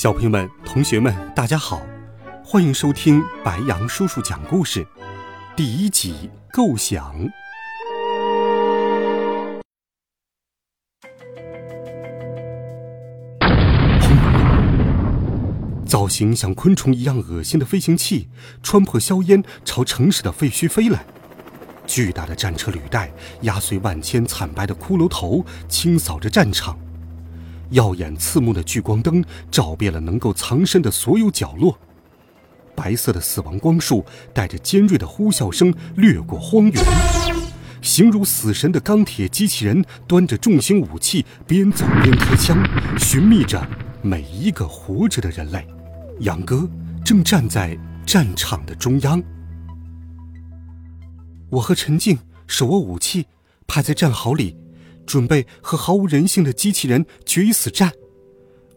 小朋友们、同学们，大家好，欢迎收听白羊叔叔讲故事，第一集《构想》。造型像昆虫一样恶心的飞行器穿破硝烟，朝城市的废墟飞来。巨大的战车履带压碎万千惨白的骷髅头，清扫着战场。耀眼刺目的聚光灯照遍了能够藏身的所有角落，白色的死亡光束带着尖锐的呼啸声掠过荒原。形如死神的钢铁机器人端着重型武器，边走边开枪，寻觅着每一个活着的人类。杨哥正站在战场的中央，我和陈静手握武器，趴在战壕里。准备和毫无人性的机器人决一死战。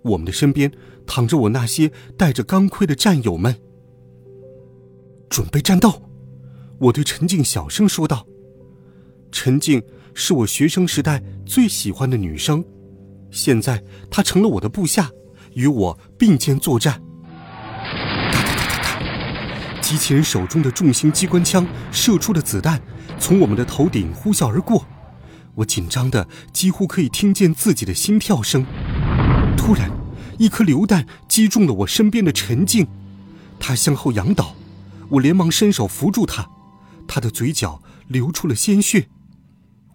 我们的身边躺着我那些带着钢盔的战友们。准备战斗，我对陈静小声说道。陈静是我学生时代最喜欢的女生，现在她成了我的部下，与我并肩作战。机器人手中的重型机关枪射出的子弹从我们的头顶呼啸而过。我紧张的几乎可以听见自己的心跳声。突然，一颗榴弹击中了我身边的陈静，他向后仰倒，我连忙伸手扶住他，他的嘴角流出了鲜血，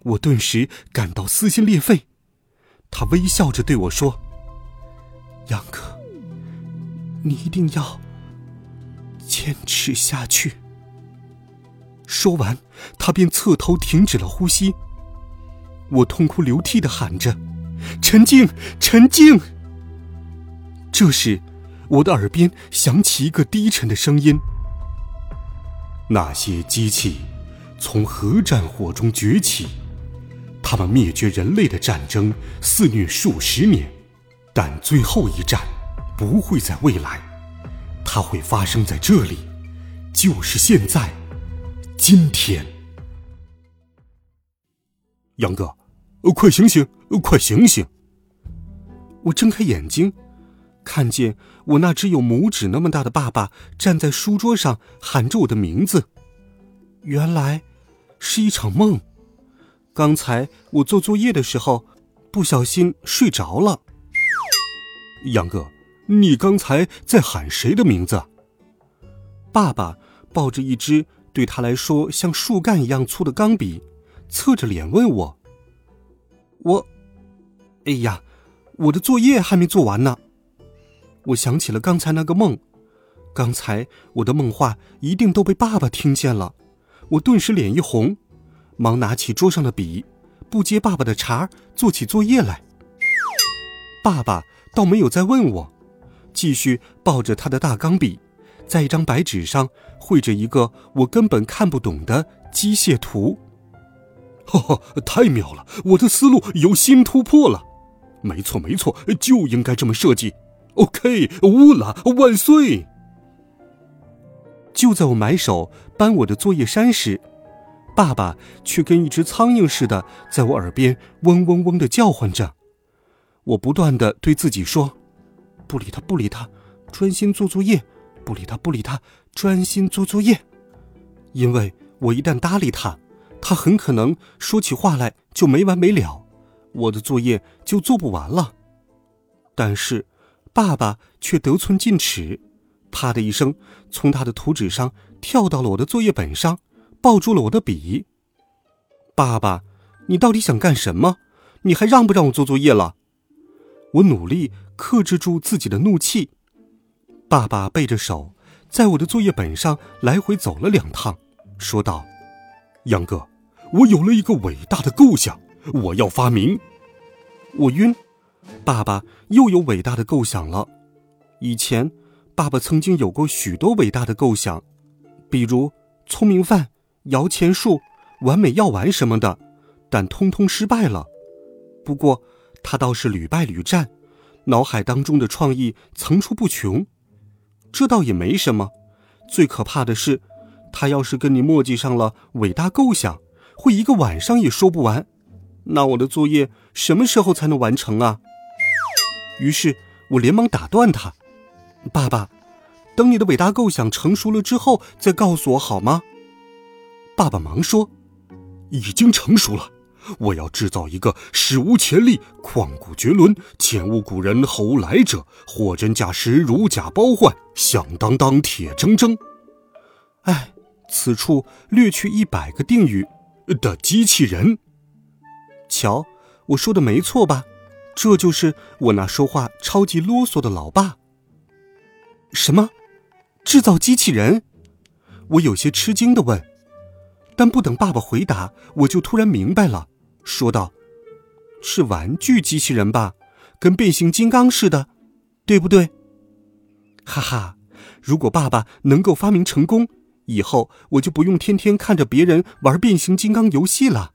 我顿时感到撕心裂肺。他微笑着对我说：“杨哥，你一定要坚持下去。”说完，他便侧头停止了呼吸。我痛哭流涕的喊着：“陈静，陈静！”这时，我的耳边响起一个低沉的声音：“那些机器从核战火中崛起，他们灭绝人类的战争肆虐数十年，但最后一战不会在未来，它会发生在这里，就是现在，今天。”杨哥。呃，快醒醒！快醒醒！我睁开眼睛，看见我那只有拇指那么大的爸爸站在书桌上，喊着我的名字。原来是一场梦。刚才我做作业的时候，不小心睡着了。杨哥，你刚才在喊谁的名字？爸爸抱着一支对他来说像树干一样粗的钢笔，侧着脸问我。我，哎呀，我的作业还没做完呢。我想起了刚才那个梦，刚才我的梦话一定都被爸爸听见了。我顿时脸一红，忙拿起桌上的笔，不接爸爸的茬，做起作业来。爸爸倒没有再问我，继续抱着他的大钢笔，在一张白纸上绘着一个我根本看不懂的机械图。哈哈，太妙了！我的思路有新突破了。没错，没错，就应该这么设计。OK，乌拉万岁！就在我埋手搬我的作业山时，爸爸却跟一只苍蝇似的在我耳边嗡嗡嗡的叫唤着。我不断的对自己说：“不理他，不理他，专心做作业。不理他，不理他，专心做作业。因为我一旦搭理他。”他很可能说起话来就没完没了，我的作业就做不完了。但是，爸爸却得寸进尺，啪的一声从他的图纸上跳到了我的作业本上，抱住了我的笔。爸爸，你到底想干什么？你还让不让我做作业了？我努力克制住自己的怒气。爸爸背着手，在我的作业本上来回走了两趟，说道：“杨哥。”我有了一个伟大的构想，我要发明。我晕，爸爸又有伟大的构想了。以前，爸爸曾经有过许多伟大的构想，比如聪明饭、摇钱树、完美药丸什么的，但通通失败了。不过他倒是屡败屡战，脑海当中的创意层出不穷。这倒也没什么，最可怕的是，他要是跟你墨迹上了伟大构想，会一个晚上也说不完。那我的作业什么时候才能完成啊？于是我连忙打断他：“爸爸，等你的伟大构想成熟了之后再告诉我好吗？”爸爸忙说：“已经成熟了，我要制造一个史无前例、旷古绝伦、前无古人后无来者、货真价实、如假包换、响当当、铁铮铮。哎，此处略去一百个定语的机器人。”瞧，我说的没错吧？这就是我那说话超级啰嗦的老爸。什么？制造机器人？我有些吃惊的问。但不等爸爸回答，我就突然明白了，说道：“是玩具机器人吧？跟变形金刚似的，对不对？”哈哈，如果爸爸能够发明成功，以后我就不用天天看着别人玩变形金刚游戏了。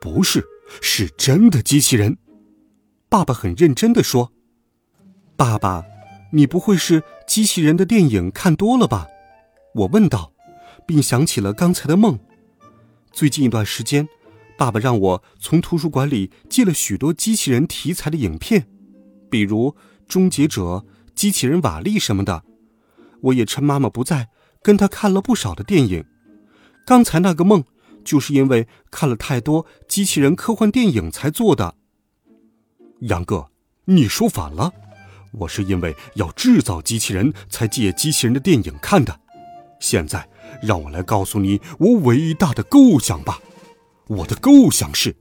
不是，是真的机器人。爸爸很认真的说：“爸爸，你不会是机器人的电影看多了吧？”我问道，并想起了刚才的梦。最近一段时间，爸爸让我从图书馆里借了许多机器人题材的影片，比如《终结者》《机器人瓦力》什么的。我也趁妈妈不在，跟他看了不少的电影。刚才那个梦。就是因为看了太多机器人科幻电影才做的。杨哥，你说反了，我是因为要制造机器人才借机器人的电影看的。现在让我来告诉你我伟大的构想吧。我的构想是……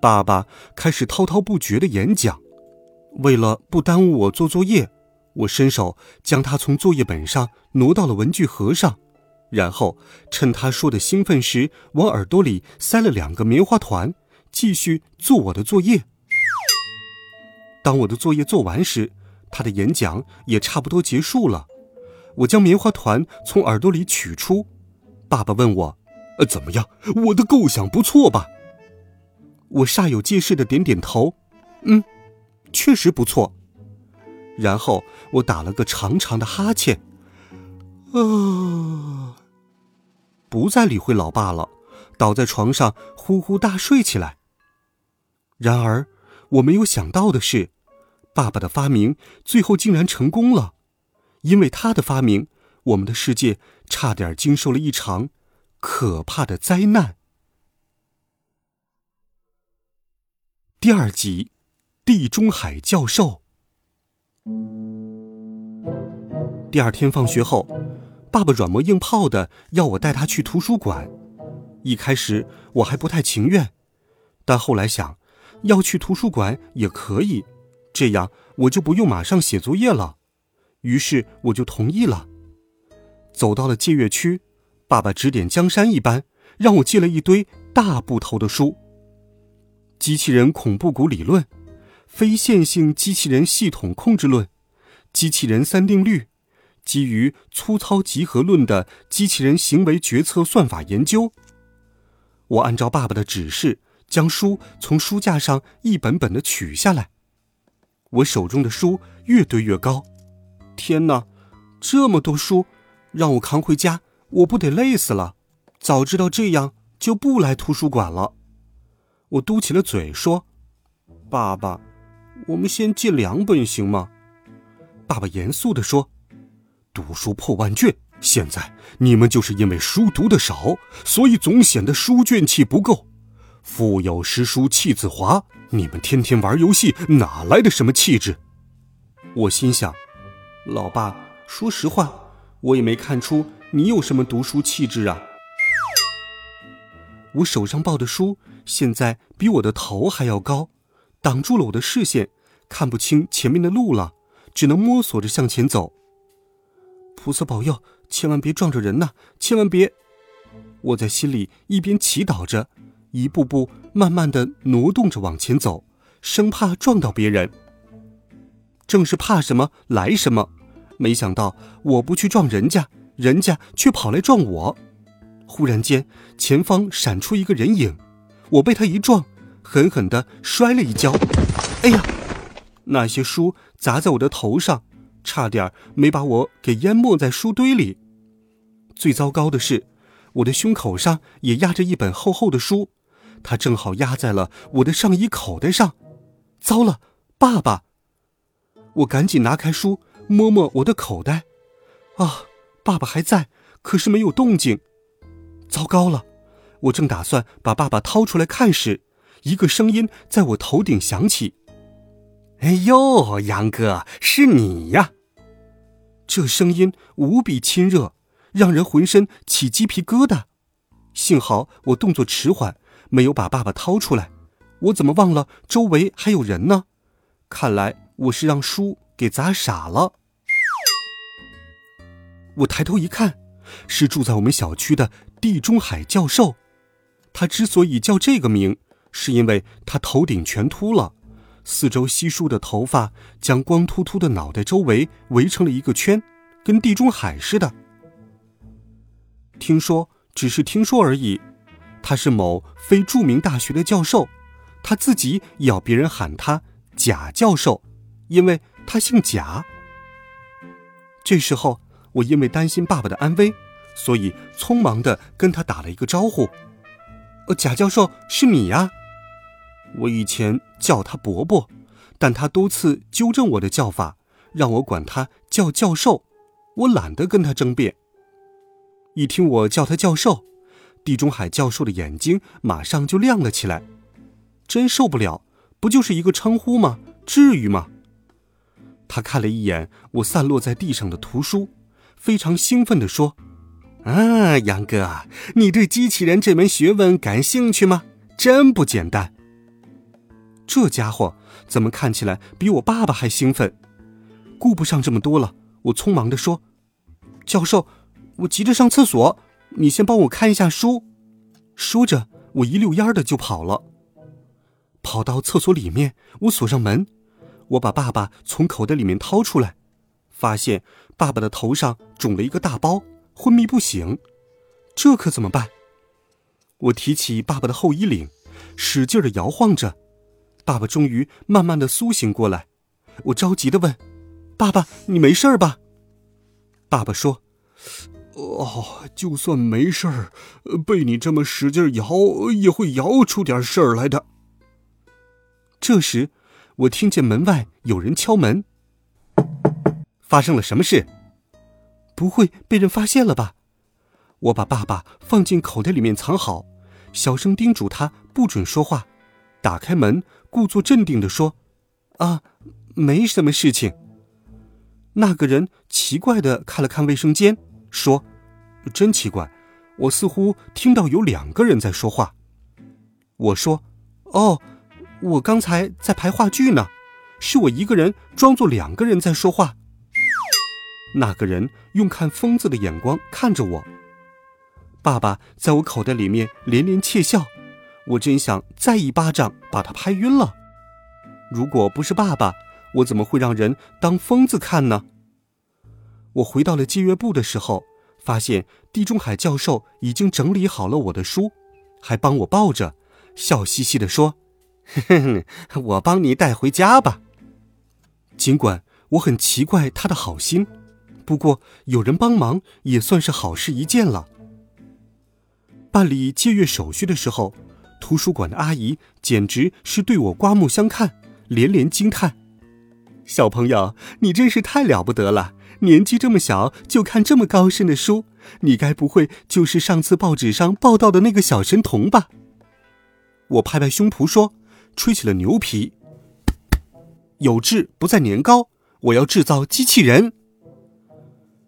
爸爸开始滔滔不绝的演讲。为了不耽误我做作业，我伸手将他从作业本上挪到了文具盒上。然后趁他说的兴奋时，往耳朵里塞了两个棉花团，继续做我的作业。当我的作业做完时，他的演讲也差不多结束了。我将棉花团从耳朵里取出，爸爸问我：“呃，怎么样？我的构想不错吧？”我煞有介事的点点头：“嗯，确实不错。”然后我打了个长长的哈欠。啊！不再理会老爸了，倒在床上呼呼大睡起来。然而，我没有想到的是，爸爸的发明最后竟然成功了。因为他的发明，我们的世界差点经受了一场可怕的灾难。第二集，地中海教授。第二天放学后。爸爸软磨硬泡的要我带他去图书馆，一开始我还不太情愿，但后来想，要去图书馆也可以，这样我就不用马上写作业了，于是我就同意了。走到了借阅区，爸爸指点江山一般，让我借了一堆大部头的书，《机器人恐怖谷理论》《非线性机器人系统控制论》《机器人三定律》。基于粗糙集合论的机器人行为决策算法研究。我按照爸爸的指示，将书从书架上一本本的取下来。我手中的书越堆越高。天哪，这么多书，让我扛回家，我不得累死了。早知道这样，就不来图书馆了。我嘟起了嘴说：“爸爸，我们先借两本行吗？”爸爸严肃地说。读书破万卷，现在你们就是因为书读的少，所以总显得书卷气不够。腹有诗书气自华，你们天天玩游戏，哪来的什么气质？我心想，老爸，说实话，我也没看出你有什么读书气质啊。我手上抱的书现在比我的头还要高，挡住了我的视线，看不清前面的路了，只能摸索着向前走。菩萨保佑，千万别撞着人呐！千万别！我在心里一边祈祷着，一步步慢慢的挪动着往前走，生怕撞到别人。正是怕什么来什么。没想到我不去撞人家，人家却跑来撞我。忽然间，前方闪出一个人影，我被他一撞，狠狠的摔了一跤。哎呀！那些书砸在我的头上，差点没把我给淹没在书堆里。最糟糕的是，我的胸口上也压着一本厚厚的书，它正好压在了我的上衣口袋上。糟了，爸爸！我赶紧拿开书，摸摸我的口袋，啊，爸爸还在，可是没有动静。糟糕了！我正打算把爸爸掏出来看时，一个声音在我头顶响起：“哎呦，杨哥，是你呀！”这声音无比亲热，让人浑身起鸡皮疙瘩。幸好我动作迟缓，没有把爸爸掏出来。我怎么忘了周围还有人呢？看来我是让书给砸傻了。我抬头一看，是住在我们小区的。地中海教授，他之所以叫这个名，是因为他头顶全秃了，四周稀疏的头发将光秃秃的脑袋周围围成了一个圈，跟地中海似的。听说只是听说而已，他是某非著名大学的教授，他自己也要别人喊他贾教授，因为他姓贾。这时候，我因为担心爸爸的安危。所以匆忙的跟他打了一个招呼，呃，贾教授是你呀？我以前叫他伯伯，但他多次纠正我的叫法，让我管他叫教授。我懒得跟他争辩。一听我叫他教授，地中海教授的眼睛马上就亮了起来。真受不了，不就是一个称呼吗？至于吗？他看了一眼我散落在地上的图书，非常兴奋地说。啊，杨哥，你对机器人这门学问感兴趣吗？真不简单。这家伙怎么看起来比我爸爸还兴奋？顾不上这么多了，我匆忙地说：“教授，我急着上厕所，你先帮我看一下书。”说着，我一溜烟的就跑了。跑到厕所里面，我锁上门，我把爸爸从口袋里面掏出来，发现爸爸的头上肿了一个大包。昏迷不醒，这可怎么办？我提起爸爸的后衣领，使劲的摇晃着，爸爸终于慢慢的苏醒过来。我着急的问：“爸爸，你没事吧？”爸爸说：“哦，就算没事儿，被你这么使劲摇，也会摇出点事儿来的。”这时，我听见门外有人敲门。发生了什么事？不会被人发现了吧？我把爸爸放进口袋里面藏好，小声叮嘱他不准说话。打开门，故作镇定地说：“啊，没什么事情。”那个人奇怪的看了看卫生间，说：“真奇怪，我似乎听到有两个人在说话。”我说：“哦，我刚才在排话剧呢，是我一个人装作两个人在说话。”那个人用看疯子的眼光看着我。爸爸在我口袋里面连连窃笑，我真想再一巴掌把他拍晕了。如果不是爸爸，我怎么会让人当疯子看呢？我回到了借阅部的时候，发现地中海教授已经整理好了我的书，还帮我抱着，笑嘻嘻地说：“ 我帮你带回家吧。”尽管我很奇怪他的好心。不过有人帮忙也算是好事一件了。办理借阅手续的时候，图书馆的阿姨简直是对我刮目相看，连连惊叹：“小朋友，你真是太了不得了！年纪这么小就看这么高深的书，你该不会就是上次报纸上报道的那个小神童吧？”我拍拍胸脯说：“吹起了牛皮，有志不在年高，我要制造机器人。”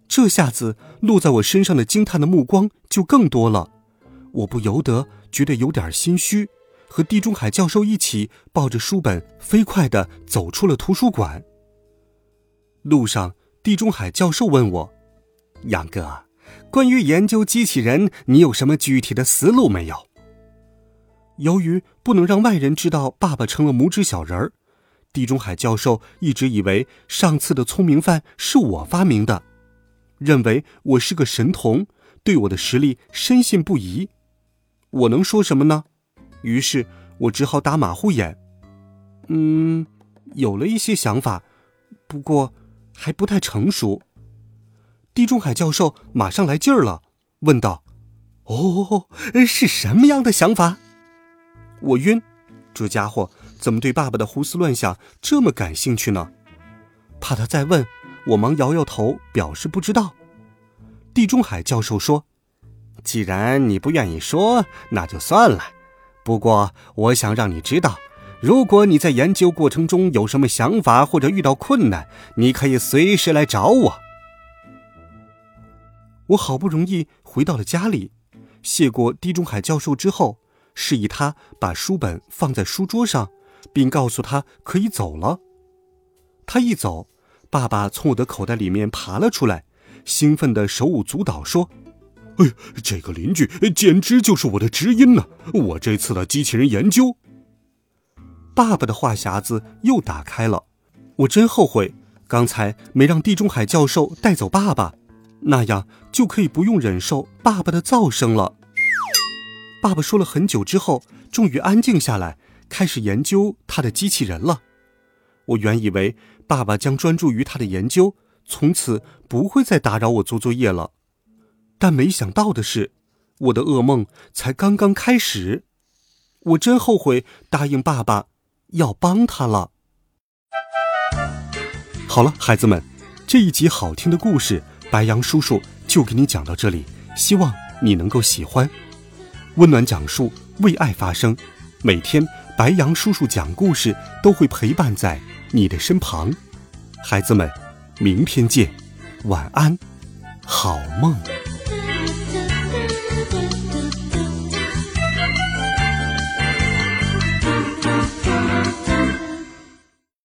这下子落在我身上的惊叹的目光就更多了，我不由得觉得有点心虚，和地中海教授一起抱着书本飞快地走出了图书馆。路上，地中海教授问我：“杨哥，关于研究机器人，你有什么具体的思路没有？”由于不能让外人知道爸爸成了拇指小人儿，地中海教授一直以为上次的聪明饭是我发明的，认为我是个神童，对我的实力深信不疑。我能说什么呢？于是我只好打马虎眼。嗯，有了一些想法，不过还不太成熟。地中海教授马上来劲儿了，问道：“哦，是什么样的想法？”我晕，这家伙怎么对爸爸的胡思乱想这么感兴趣呢？怕他再问，我忙摇摇头，表示不知道。地中海教授说：“既然你不愿意说，那就算了。不过我想让你知道，如果你在研究过程中有什么想法或者遇到困难，你可以随时来找我。”我好不容易回到了家里，谢过地中海教授之后，示意他把书本放在书桌上，并告诉他可以走了。他一走，爸爸从我的口袋里面爬了出来，兴奋的手舞足蹈说：“哎，这个邻居简直就是我的知音呢！我这次的机器人研究……”爸爸的话匣子又打开了，我真后悔刚才没让地中海教授带走爸爸。那样就可以不用忍受爸爸的噪声了。爸爸说了很久之后，终于安静下来，开始研究他的机器人了。我原以为爸爸将专注于他的研究，从此不会再打扰我做作业了，但没想到的是，我的噩梦才刚刚开始。我真后悔答应爸爸要帮他了。好了，孩子们，这一集好听的故事。白羊叔叔就给你讲到这里，希望你能够喜欢。温暖讲述，为爱发声。每天，白羊叔叔讲故事都会陪伴在你的身旁。孩子们，明天见，晚安，好梦。